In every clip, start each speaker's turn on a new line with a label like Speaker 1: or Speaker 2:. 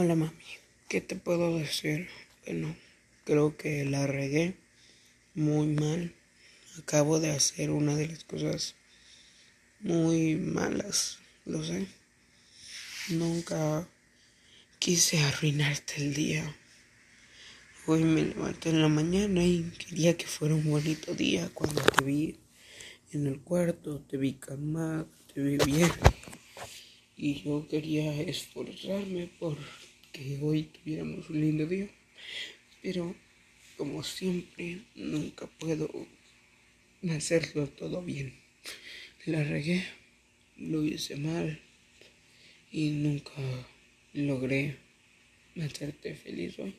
Speaker 1: Hola mami, ¿qué te puedo decir? Bueno, creo que la regué muy mal. Acabo de hacer una de las cosas muy malas, lo sé. Nunca quise arruinarte el día. Hoy me levanté en la mañana y quería que fuera un bonito día cuando te vi en el cuarto, te vi calmada, te vi bien. Y yo quería esforzarme por que hoy tuviéramos un lindo día. Pero como siempre, nunca puedo hacerlo todo bien. La regué, lo hice mal y nunca logré hacerte feliz hoy.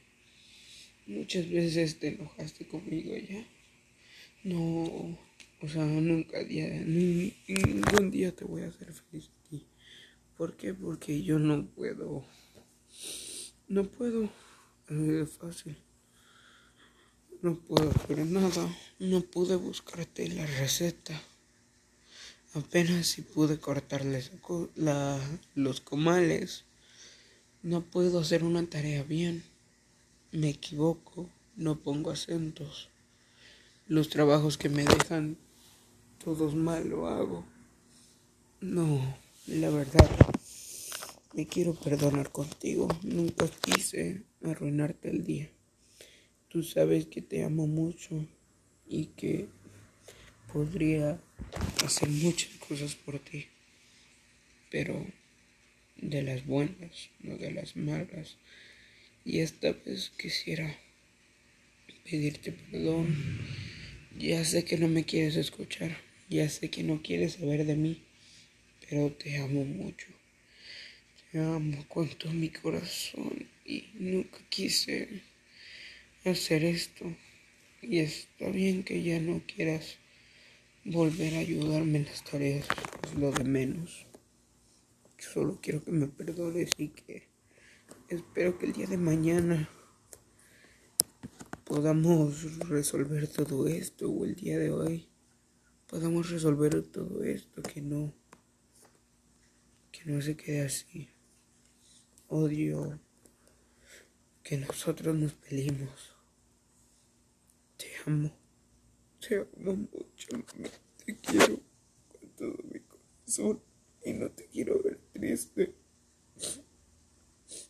Speaker 1: Muchas veces te enojaste conmigo ya. No, o sea, nunca día, ningún día te voy a hacer feliz a. ¿Por qué? Porque yo no puedo no puedo. Es fácil. No puedo hacer nada. No pude buscarte la receta. Apenas si pude cortarles los comales. No puedo hacer una tarea bien. Me equivoco. No pongo acentos. Los trabajos que me dejan todos mal lo hago. No, la verdad. Quiero perdonar contigo. Nunca quise arruinarte el día. Tú sabes que te amo mucho y que podría hacer muchas cosas por ti. Pero de las buenas, no de las malas. Y esta vez quisiera pedirte perdón. Ya sé que no me quieres escuchar. Ya sé que no quieres saber de mí. Pero te amo mucho. Te amo con todo mi corazón y nunca quise hacer esto. Y está bien que ya no quieras volver a ayudarme en las tareas, es lo de menos. Solo quiero que me perdones y que espero que el día de mañana podamos resolver todo esto o el día de hoy podamos resolver todo esto que no que no se quede así odio que nosotros nos peleemos. Te amo, te amo mucho, te quiero con todo mi corazón y no te quiero ver triste.